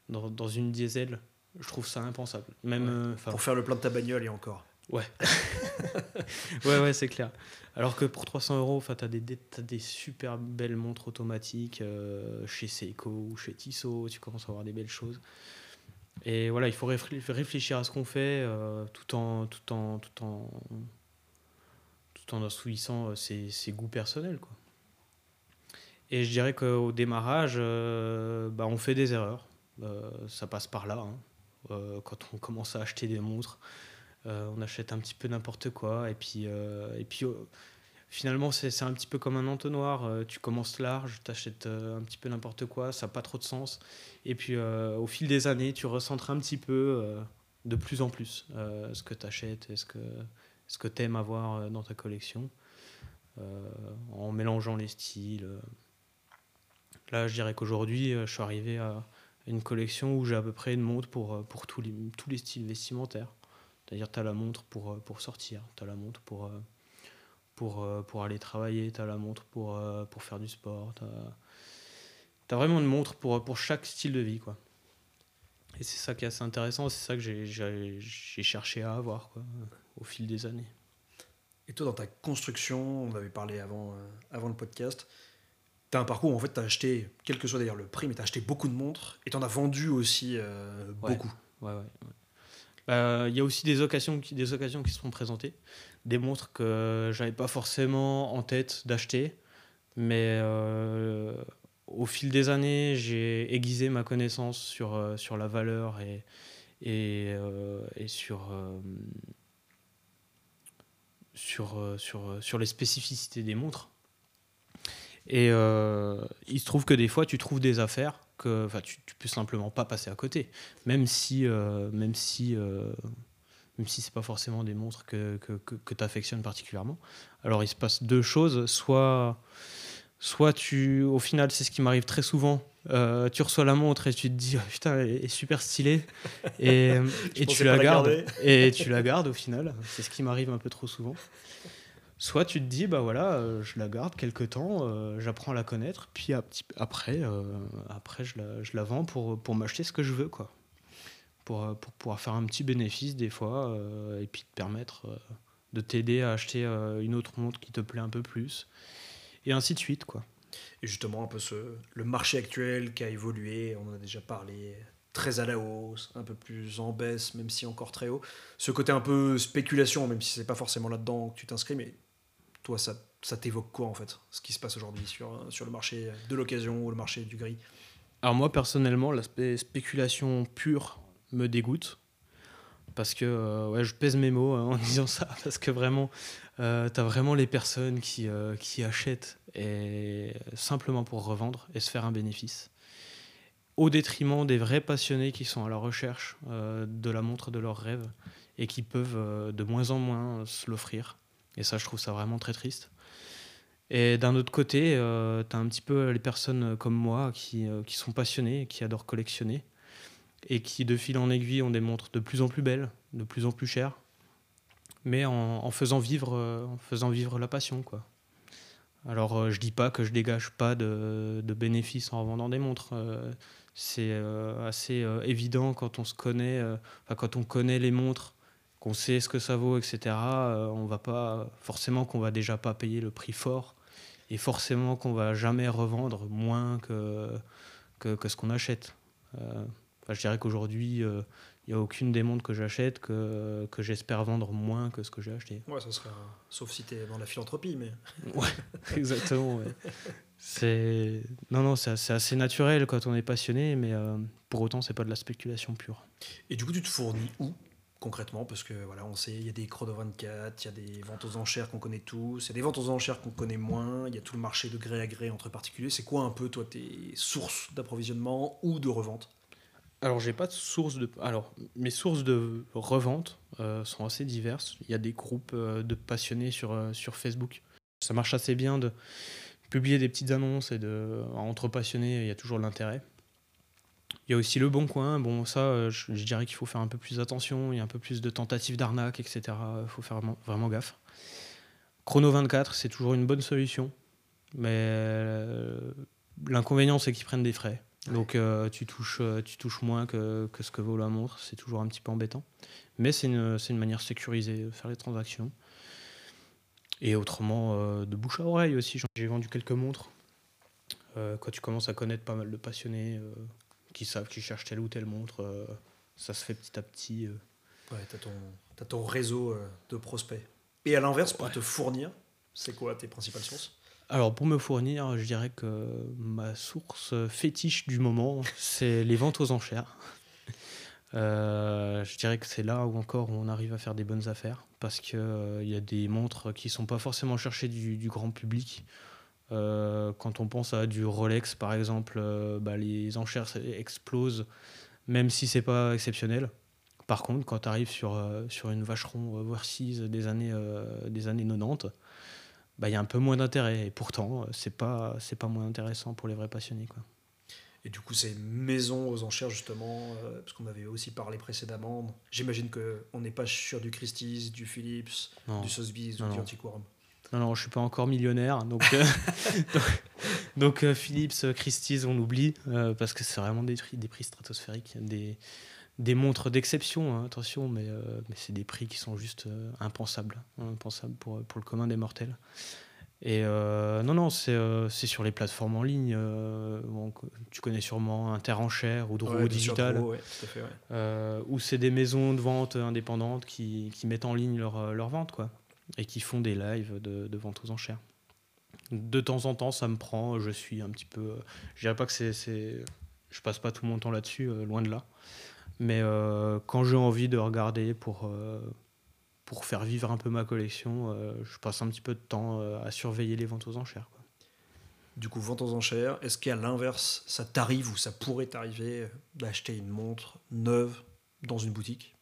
[SPEAKER 2] dans, dans une diesel. Je trouve ça impensable. Même,
[SPEAKER 1] Ouais. Pour faire le plein de ta bagnole et encore.
[SPEAKER 2] Ouais. *laughs* ouais, ouais, c'est clair. Alors que pour 300 euros, tu as des, super belles montres automatiques euh, chez Seiko ou chez Tissot, tu commences à avoir des belles choses. Et voilà, il faut réfl- réfléchir à ce qu'on fait euh, tout, en, tout, en, tout, en, tout en euh, ses, goûts personnels. Quoi. Et je dirais qu'au démarrage, bah, on fait des erreurs. Ça passe par là. hein. Quand on commence à acheter des montres, on achète un petit peu n'importe quoi. Et puis, euh, et puis euh, finalement, c'est un petit peu comme un entonnoir. Euh, tu commences large, tu achètes euh, un petit peu n'importe quoi, ça n'a pas trop de sens. Et puis, euh, au fil des années, tu recentres un petit peu, de plus en plus, ce que tu achètes et ce que, ce que tu aimes avoir dans ta collection, en mélangeant les styles. Là, je dirais qu'aujourd'hui, je suis arrivé à une collection où j'ai à peu près une montre pour, pour tous, les, tous les styles vestimentaires. C'est-à-dire, tu as la montre pour, pour sortir, tu as la montre pour pour, euh, pour aller travailler, tu as la montre pour, euh, pour faire du sport. Tu as, vraiment une montre pour, pour chaque style de vie. Quoi. Et c'est ça qui est assez intéressant, c'est ça que j'ai cherché à avoir quoi, au fil des années.
[SPEAKER 1] Et toi, dans ta construction, on avait parlé avant, euh, avant le podcast, tu as un parcours où en fait tu as acheté, quel que soit d'ailleurs le prix, mais tu as acheté beaucoup de montres et tu en as vendu aussi beaucoup.
[SPEAKER 2] Ouais, ouais, Il y a aussi des occasions, des occasions qui se sont présentées des montres que j'avais pas forcément en tête d'acheter. Mais euh, au fil des années, j'ai aiguisé ma connaissance sur, euh, sur la valeur et, et, euh, et sur, sur, sur, sur les spécificités des montres. Et il se trouve que des fois, tu trouves des affaires que tu, tu peux simplement pas passer à côté. Même si, même si même si c'est pas forcément des montres que, que, que, tu affectionnes particulièrement. Alors il se passe deux choses, soit, soit tu, au final c'est ce qui m'arrive très souvent, euh, tu reçois la montre et tu te dis oh, putain elle est super stylée *laughs* et, et tu la gardes et tu la gardes au final, c'est ce qui m'arrive un peu trop souvent. Soit tu te dis bah voilà euh, je la garde quelques temps, euh, j'apprends à la connaître, puis après après je la, je la vends pour, pour m'acheter ce que je veux quoi. Euh, pour, pouvoir faire un petit bénéfice des fois euh, et puis te permettre euh, de t'aider à acheter une autre montre qui te plaît un peu plus et ainsi de suite quoi.
[SPEAKER 1] Et justement un peu ce, le marché actuel qui a évolué, on en a déjà parlé, très à la hausse, un peu plus en baisse, même si encore très haut. Ce côté un peu spéculation, même si c'est pas forcément là-dedans que tu t'inscris, mais toi, ça, ça t'évoque quoi en fait, ce qui se passe aujourd'hui sur, sur le marché de l'occasion ou le marché du gris?
[SPEAKER 2] Alors moi personnellement, l'aspect spéculation pure, me dégoûte. Parce que euh, ouais, je pèse mes mots hein, en *laughs* disant ça. Parce que vraiment, euh, tu as vraiment les personnes qui, euh, qui achètent et, simplement pour revendre et se faire un bénéfice. Au détriment des vrais passionnés qui sont à la recherche de la montre de leurs rêves et qui peuvent de moins en moins se l'offrir. Et ça, je trouve ça vraiment très triste. Et d'un autre côté, tu as un petit peu les personnes comme moi qui, qui sont passionnées, qui adorent collectionner et qui, de fil en aiguille, ont des montres de plus en plus belles, de plus en plus chères, mais en, faisant, vivre, euh, en faisant vivre la passion. Quoi. Alors, euh, je dis pas que je dégage pas de, bénéfices en vendant des montres. Euh, c'est assez évident quand on se connaît, quand on connaît les montres, qu'on sait ce que ça vaut, etc. on va pas forcément qu'on va déjà pas payer le prix fort et forcément qu'on va jamais revendre moins que, que, que ce qu'on achète je dirais qu'aujourd'hui, il euh, n'y a aucune des montres que j'achète que, que j'espère vendre moins que ce que j'ai acheté.
[SPEAKER 1] Ouais, ça serait. Sauf si tu es dans la philanthropie, mais. *laughs*
[SPEAKER 2] ouais, exactement. C'est non non c'est assez, naturel quand on est passionné mais euh, pour autant c'est pas de la spéculation pure.
[SPEAKER 1] Et du coup tu te fournis où? Concrètement parce que voilà on sait il y a des chrono 24, il y a des ventes aux enchères qu'on connaît tous, il y a des ventes aux enchères qu'on connaît moins, il y a tout le marché de gré à gré entre particuliers. C'est quoi un peu toi tes sources d'approvisionnement ou de revente?
[SPEAKER 2] Alors, j'ai pas de source de. Alors, mes sources de revente euh, sont assez diverses. Il y a des groupes euh, de passionnés sur, euh, sur Facebook. Ça marche assez bien de publier des petites annonces et de. Entre passionnés, il y a toujours l'intérêt. Il y a aussi le bon coin. Bon, ça, je, dirais qu'il faut faire un peu plus attention. Il y a un peu plus de tentatives d'arnaque, etc. Il faut faire vraiment, vraiment gaffe. Chrono 24, c'est toujours une bonne solution. Mais l'inconvénient, c'est qu'ils prennent des frais. Donc euh, tu, touches, euh, tu touches moins que, que, ce que vaut la montre, c'est toujours un petit peu embêtant. Mais c'est une, une, manière sécurisée de faire les transactions. Et autrement, euh, de bouche à oreille aussi. J'ai vendu quelques montres. quand tu commences à connaître pas mal de passionnés qui savent, qui cherchent telle ou telle montre, ça se fait petit à petit.
[SPEAKER 1] Ouais, tu as, ton réseau de prospects. Et à l'inverse, pour te fournir, c'est quoi tes principales sources?
[SPEAKER 2] Alors pour me fournir, je dirais que ma source fétiche du moment, c'est les ventes aux enchères. *laughs* Euh, je dirais que c'est là où encore on arrive à faire des bonnes affaires parce qu'il il y a des montres qui sont pas forcément cherchées du, du grand public. Quand on pense à du Rolex par exemple, bah, les enchères explosent même si c'est pas exceptionnel. Par contre, quand tu arrives sur, sur une Vacheron Overseas des années, des années 90, bah, il y a un peu moins d'intérêt. Et pourtant, c'est pas, c'est pas moins intéressant pour les vrais passionnés. Quoi.
[SPEAKER 1] Et du coup, c'est maison aux enchères, justement, euh, parce qu'on avait aussi parlé précédemment. J'imagine qu'on n'est pas sur du Christie's, du Philips, du Sotheby's ou du Antiquorum.
[SPEAKER 2] Non, non, je suis pas encore millionnaire. Donc, euh, *laughs* donc, euh, Philips, Christie's, on oublie, parce que c'est vraiment des, des prix stratosphériques. Des, des montres d'exception, hein, attention, mais, mais c'est des prix qui sont juste impensables, impensables pour, pour le commun des mortels. Et euh, non, non, euh, c'est sur les plateformes en ligne. Euh, tu connais sûrement Interenchère ou Drouot Digital. où c'est des maisons de vente indépendantes qui, qui mettent en ligne leur, leur, vente, quoi. Et qui font des lives de, de, vente aux enchères. De temps en temps, ça me prend. Je suis un petit peu. Je dirais pas que c'est. Je passe pas tout mon temps là-dessus, loin de là. Mais quand j'ai envie de regarder pour pour faire vivre un peu ma collection, euh, je passe un petit peu de temps euh, à surveiller les ventes aux enchères.
[SPEAKER 1] Du coup, vente aux enchères, est-ce qu'à l'inverse, ça t'arrive ou ça pourrait t'arriver d'acheter une montre neuve dans une boutique?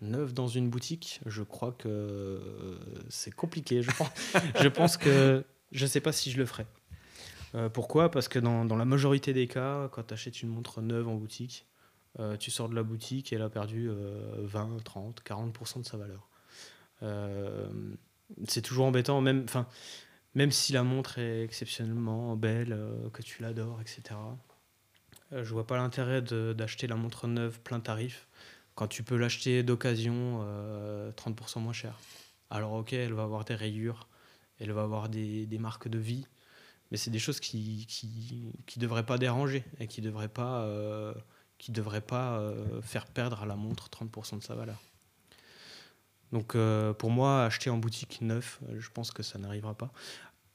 [SPEAKER 2] Neuve dans une boutique, je crois que euh, c'est compliqué. Je pense, *laughs* que je ne sais pas si je le ferai. pourquoi? Parce que dans, la majorité des cas, quand tu achètes une montre neuve en boutique, euh, tu sors de la boutique et elle a perdu 20, 30, 40% de sa valeur. Euh, c'est toujours embêtant, même, même si la montre est exceptionnellement belle, euh, que tu l'adores, etc. je vois pas l'intérêt d'acheter la montre neuve plein tarif quand tu peux l'acheter d'occasion 30% moins cher. Alors ok, elle va avoir des rayures, elle va avoir des, marques de vie, mais c'est des choses qui, qui, qui devraient pas déranger et qui devraient pas qui ne devrait pas euh, faire perdre à la montre 30% de sa valeur. Donc euh, pour moi, acheter en boutique neuf, euh, je pense que ça n'arrivera pas.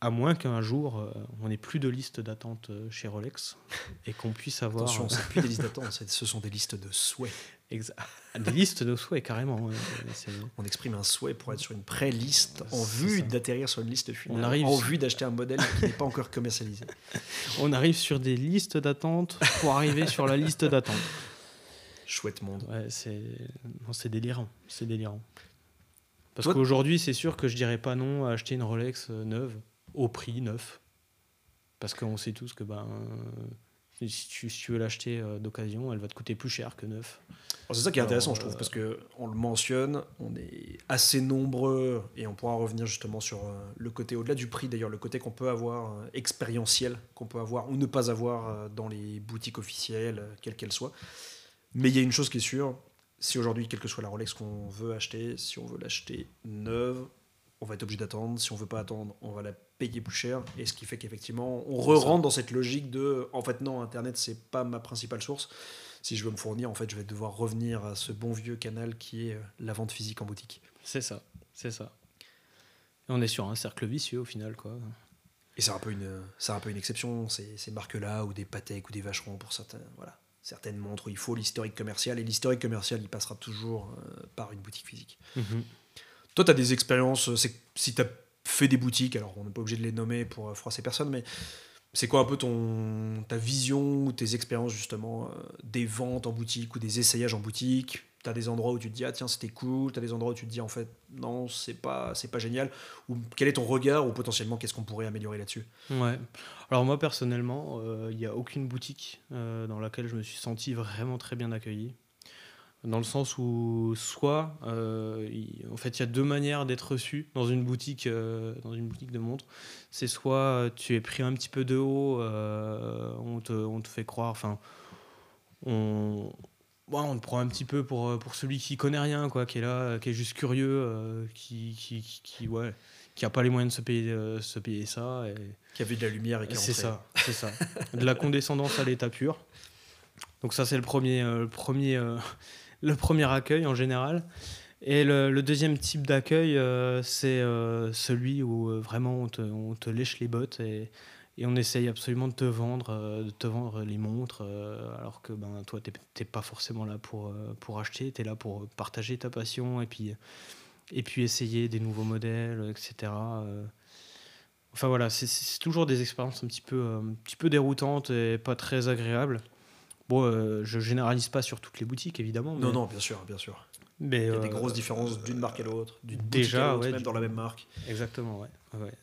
[SPEAKER 2] À moins qu'un jour, on n'ait plus de liste d'attente chez Rolex *laughs* et qu'on puisse avoir.
[SPEAKER 1] Attention, ce plus des listes *laughs* d'attente, ce sont des listes de souhaits.
[SPEAKER 2] Des listes de souhaits, carrément.
[SPEAKER 1] On exprime un souhait pour être sur une pré-liste en vue d'atterrir sur une liste finale, on arrive en vue d'acheter un modèle qui n'est pas encore commercialisé. *laughs*
[SPEAKER 2] On arrive sur des listes d'attente pour arriver sur la liste d'attente.
[SPEAKER 1] Chouette monde.
[SPEAKER 2] Ouais, c'est délirant. C'est délirant. Parce qu'aujourd'hui, c'est sûr que je dirais pas non à acheter une Rolex euh, neuve au prix neuf. Parce qu'on sait tous que ben, si tu, veux l'acheter euh, d'occasion, elle va te coûter plus cher que neuf.
[SPEAKER 1] C'est ça qui est intéressant, je trouve, euh, parce que on le mentionne, on est assez nombreux, et on pourra revenir justement sur euh, le côté au-delà du prix, d'ailleurs, le côté qu'on peut avoir expérientiel, qu'on peut avoir ou ne pas avoir dans les boutiques officielles, quelles qu'elles soient. Mais il y a une chose qui est sûre, si aujourd'hui, quelle que soit la Rolex qu'on veut acheter, si on veut l'acheter neuve, on va être obligé d'attendre. Si on veut pas attendre, on va la payer plus cher. Et ce qui fait qu'effectivement, on re-rentre dans cette logique de en fait, non, Internet, c'est pas ma principale source. Si je veux me fournir, en fait, je vais devoir revenir à ce bon vieux canal qui est euh, la vente physique en boutique.
[SPEAKER 2] C'est ça, c'est ça. Et on est sur un cercle vicieux au final, quoi.
[SPEAKER 1] Et c'est un peu une, c'est un peu une exception, ces, ces marques-là, ou des Patek ou des Vacherons pour certains, voilà, certaines montres où il faut l'historique commercial. Et l'historique commercial, il passera toujours euh, par une boutique physique. Mm-hmm. Toi, tu as des expériences, euh, si tu as fait des boutiques, alors on n'est pas obligé de les nommer pour euh, froisser personne, mais c'est quoi un peu ton, ta vision ou tes expériences justement euh, des ventes en boutique ou des essayages en boutique? Tu as des endroits où tu te dis, ah tiens, c'était cool, tu as des endroits où tu te dis, en fait, non, c'est pas, c'est pas génial. Ou quel est ton regard ou potentiellement qu'est-ce qu'on pourrait améliorer là-dessus?
[SPEAKER 2] Ouais. Alors moi personnellement, il n'y a aucune boutique dans laquelle je me suis senti vraiment très bien accueilli dans le sens où soit euh, en fait il y a deux manières d'être reçu dans une boutique euh, dans une boutique de montres. C'est soit tu es pris un petit peu de haut euh, on, te, on, te, fait croire enfin on on te prend un petit peu pour, pour celui qui connaît rien quoi qui est là qui est juste curieux qui, qui, qui, ouais qui a pas les moyens de se payer se payer ça et
[SPEAKER 1] qui a vu de la lumière et qui
[SPEAKER 2] c'est ça c'est ça. De la condescendance à l'état pur. Donc ça c'est le premier le premier le premier accueil en général. Et le, deuxième type d'accueil, euh, c'est euh, celui où euh, vraiment on te, lèche les bottes et, et on essaye absolument de te vendre, de te vendre les montres, alors que ben, toi, tu n'es pas forcément là pour, pour acheter, tu es là pour partager ta passion et puis, et puis essayer des nouveaux modèles, etc. Enfin voilà, c'est toujours des expériences un petit, peu, un petit peu déroutantes et pas très agréables. Bon, je généralise pas sur toutes les boutiques, évidemment.
[SPEAKER 1] Non, non, bien sûr, bien sûr. Mais, Il y a des grosses différences d'une marque à l'autre, d'une boutique à l'autre, même dans la même marque.
[SPEAKER 2] Exactement, ouais.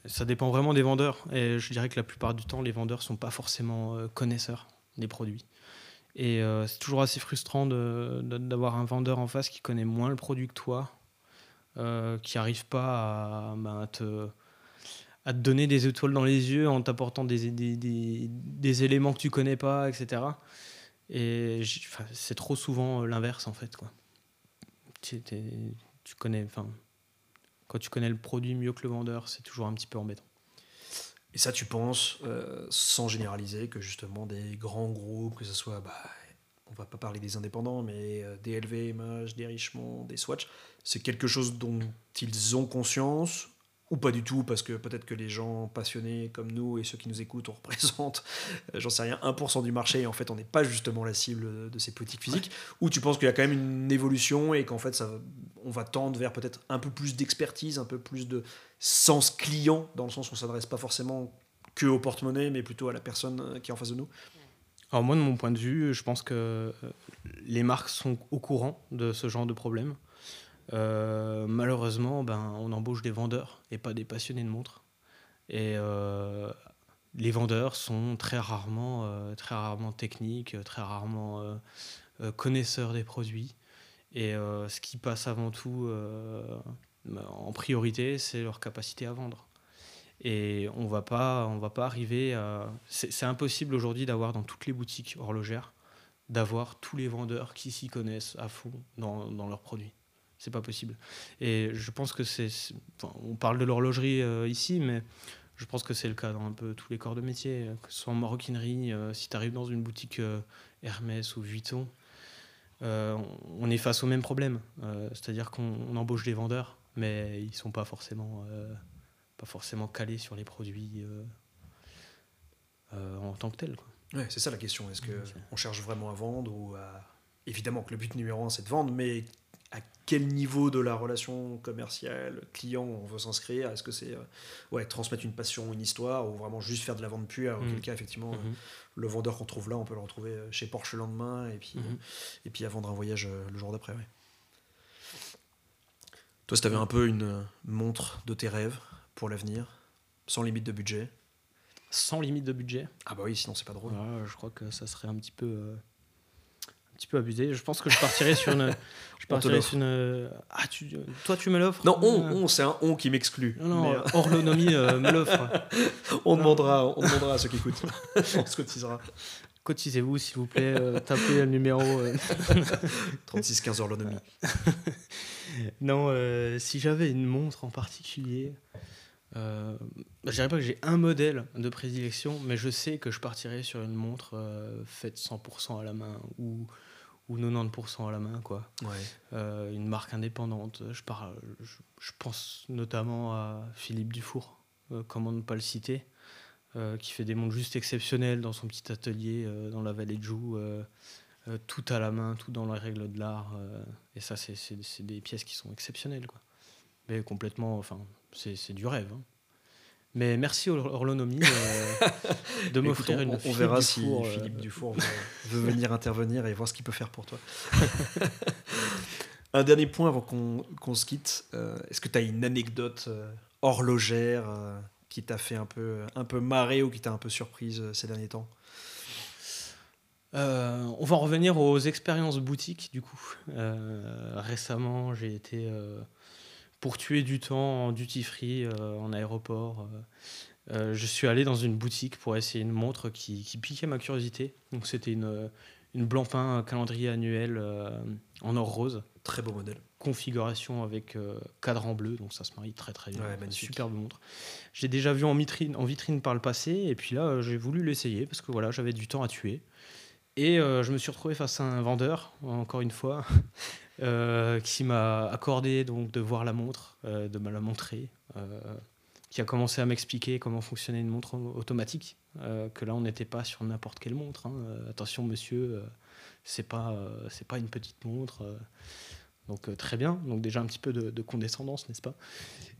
[SPEAKER 2] Ça dépend vraiment des vendeurs. Et je dirais que la plupart du temps, les vendeurs sont pas forcément euh, connaisseurs des produits. Et euh, c'est toujours assez frustrant d'avoir un vendeur en face qui connaît moins le produit que toi, euh, qui n'arrive pas à, ben, te, à, te, donner des étoiles dans les yeux en t'apportant des, des, des, des, éléments que tu connais pas, etc. Et c'est trop souvent l'inverse en fait. Quoi. Tu, connais, quand tu connais le produit mieux que le vendeur, c'est toujours un petit peu embêtant.
[SPEAKER 1] Et ça, tu penses, euh, sans généraliser, que justement des grands groupes, que ce soit, bah, on va pas parler des indépendants, mais euh, des LVMH, des Richemont, des Swatch, c'est quelque chose dont ils ont conscience ou pas du tout, parce que peut-être que les gens passionnés comme nous et ceux qui nous écoutent, on représente, euh, j'en sais rien, 1% du marché, et en fait on n'est pas justement la cible de ces politiques physiques, ou tu penses qu'il y a quand même une évolution et qu'en fait ça, on va tendre vers peut-être un peu plus d'expertise, un peu plus de sens client, dans le sens où on s'adresse pas forcément que au porte-monnaie, mais plutôt à la personne euh, qui est en face de nous?
[SPEAKER 2] Alors moi, de mon point de vue, je pense que euh, les marques sont au courant de ce genre de problème. Euh, malheureusement, ben, on embauche des vendeurs et pas des passionnés de montres. Et euh, les vendeurs sont très rarement, euh, très rarement techniques, très rarement connaisseurs des produits. Et ce qui passe avant tout en priorité, c'est leur capacité à vendre. Et on va pas, on va pas arriver à. C'est impossible aujourd'hui d'avoir dans toutes les boutiques horlogères d'avoir tous les vendeurs qui s'y connaissent à fond dans leurs produits c'est pas possible. Et je pense que c'est. on parle de l'horlogerie euh, ici, mais je pense que c'est le cas dans un peu tous les corps de métier, euh, que ce soit en maroquinerie, euh, si tu arrives dans une boutique Hermès ou Vuitton, on est face au même problème. C'est-à-dire qu'on embauche des vendeurs, mais ils sont pas forcément, pas forcément calés sur les produits en tant que tels. Quoi.
[SPEAKER 1] Ouais, c'est ça la question. Est-ce qu'on cherche vraiment à vendre ou à... Évidemment que le but numéro un, c'est de vendre, mais à quel niveau de la relation commerciale client on veut s'inscrire? Est-ce que c'est euh, ouais, transmettre une passion, une histoire, ou vraiment juste faire de la vente pure? Auquel mmh. cas, effectivement, mmh. le vendeur qu'on trouve là, on peut le retrouver euh, chez Porsche le lendemain et puis, mmh. et puis à vendre un voyage euh, le jour d'après. Toi, si tu avais un peu une montre de tes rêves pour l'avenir, sans limite de budget?
[SPEAKER 2] Sans limite de budget?
[SPEAKER 1] Ah bah oui, sinon c'est pas drôle.
[SPEAKER 2] je crois que ça serait un petit peu petit peu abusé. Je pense que je partirais sur une. *laughs* Je partirais sur une. Ah, tu, toi, tu me l'offres
[SPEAKER 1] Non, on, on c'est un on qui m'exclut.
[SPEAKER 2] Non, non, euh, euh, *laughs* me l'offre.
[SPEAKER 1] on, demandera, on demandera à ceux qui écoutent. *laughs* on se cotisera.
[SPEAKER 2] Cotisez-vous, s'il vous plaît. Euh, tapez le numéro.
[SPEAKER 1] 36 15 horlonomie.
[SPEAKER 2] non, si j'avais une montre en particulier. Euh, je dirais pas que j'ai un modèle de prédilection, mais je sais que je partirais sur une montre faite 100% à la main ou ou 90% à la main, quoi. Euh, une marque indépendante. Je, parle, je, pense notamment à Philippe Dufour, euh, comment ne pas le citer, euh, qui fait des montres juste exceptionnelles dans son petit atelier dans la vallée de Joux, tout à la main, tout dans la règle de l'art. et ça, c'est des pièces qui sont exceptionnelles, quoi. Mais complètement, enfin, c'est du rêve. Hein. Mais merci Orlonomie euh, *laughs* de m'offrir une.
[SPEAKER 1] On, verra si euh, Philippe *laughs* Dufour veut, venir intervenir et voir ce qu'il peut faire pour toi. *laughs* Un dernier point avant qu'on se quitte. Euh, est-ce que tu as une anecdote horlogère qui t'a fait un peu, un peu marrer ou qui t'a un peu surprise ces derniers temps?
[SPEAKER 2] On va revenir aux expériences boutiques du coup. récemment, j'ai été pour tuer du temps en duty free, euh, en aéroport. Euh, euh, je suis allé dans une boutique pour essayer une montre qui, piquait ma curiosité. Donc c'était une, une Blancpain calendrier annuel en or rose.
[SPEAKER 1] Très beau modèle.
[SPEAKER 2] Configuration avec cadran bleu, donc ça se marie très très bien. superbe montre. J'ai déjà vu en vitrine, en vitrine par le passé, et puis là j'ai voulu l'essayer parce que voilà j'avais du temps à tuer. Et je me suis retrouvé face à un vendeur, encore une fois, qui m'a accordé donc de voir la montre, euh, de me la montrer. Euh, qui a commencé à m'expliquer comment fonctionnait une montre automatique. que là, on n'était pas sur n'importe quelle montre. hein. Euh, attention, monsieur, euh, c'est pas, euh, c'est pas une petite montre. euh. donc euh, très bien. Donc déjà un petit peu de, de condescendance, n'est-ce pas?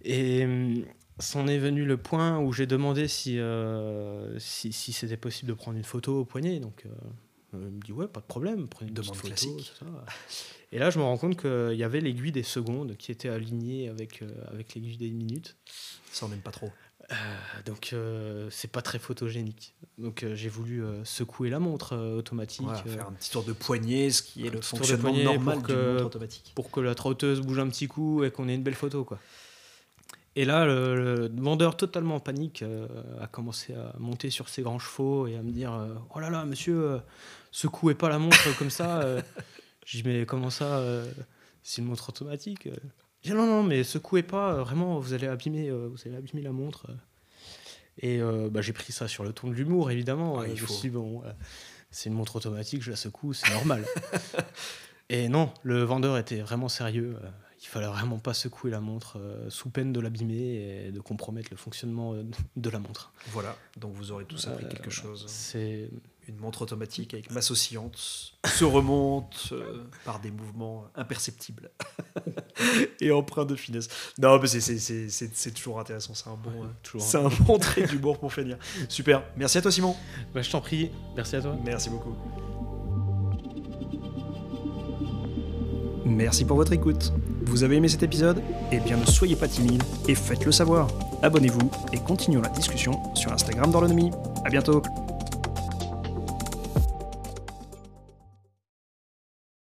[SPEAKER 2] Et hum, c'en est venu le point où j'ai demandé si, euh, si, c'était possible de prendre une photo au poignet. Donc euh, il me dit ouais, pas de problème, prenez une
[SPEAKER 1] Demande
[SPEAKER 2] petite photo.
[SPEAKER 1] classique.
[SPEAKER 2] ça. Et là, je me rends compte qu'il y avait l'aiguille des secondes qui était alignée avec, euh, avec l'aiguille des minutes.
[SPEAKER 1] Ça, on n'aime pas trop.
[SPEAKER 2] Euh, donc euh, c'est pas très photogénique. Donc euh, j'ai voulu euh, secouer la montre euh, automatique
[SPEAKER 1] Voilà,
[SPEAKER 2] euh,
[SPEAKER 1] faire un petit tour de poignet, ce qui est le fonctionnement normal
[SPEAKER 2] pour que-
[SPEAKER 1] montre automatique.
[SPEAKER 2] pour que la trotteuse bouge un petit coup et qu'on ait une belle photo quoi. Et là, le, le vendeur totalement en panique euh, a commencé à monter sur ses grands chevaux et à me dire euh, Oh là là, monsieur, euh, secouez pas la montre *laughs* comme ça. euh. Je dis Mais comment ça euh, C'est une montre automatique. euh. Il dit Non, non, mais secouez pas, vraiment, vous allez abîmer, vous allez abîmer la montre. Et bah, j'ai pris ça sur le ton de l'humour, évidemment.
[SPEAKER 1] Il
[SPEAKER 2] je me
[SPEAKER 1] faut.
[SPEAKER 2] suis dit Bon, c'est une montre automatique, je la secoue, c'est normal. *laughs* Et non, le vendeur était vraiment sérieux. Il fallait vraiment pas secouer la montre euh, sous peine de l'abîmer et de compromettre le fonctionnement de la montre.
[SPEAKER 1] Voilà, donc vous aurez tous appris
[SPEAKER 2] Euh,
[SPEAKER 1] quelque chose.
[SPEAKER 2] C'est
[SPEAKER 1] Une montre automatique avec masse oscillante se remonte euh, par des mouvements imperceptibles *laughs* et empreints de finesse. Non, mais c'est- c'est- c'est c'est- c'est toujours intéressant, c'est un bon,
[SPEAKER 2] Ouais,
[SPEAKER 1] euh,
[SPEAKER 2] toujours.
[SPEAKER 1] c'est un bon trait d'humour pour finir. Super, merci à toi Simon.
[SPEAKER 2] Bah, je t'en prie, merci à toi.
[SPEAKER 1] Merci beaucoup. Merci pour votre écoute. Vous avez aimé cet épisode? Eh bien ne soyez pas timide et faites-le savoir. Abonnez-vous et continuons la discussion sur Instagram d'Orlonomie. À bientôt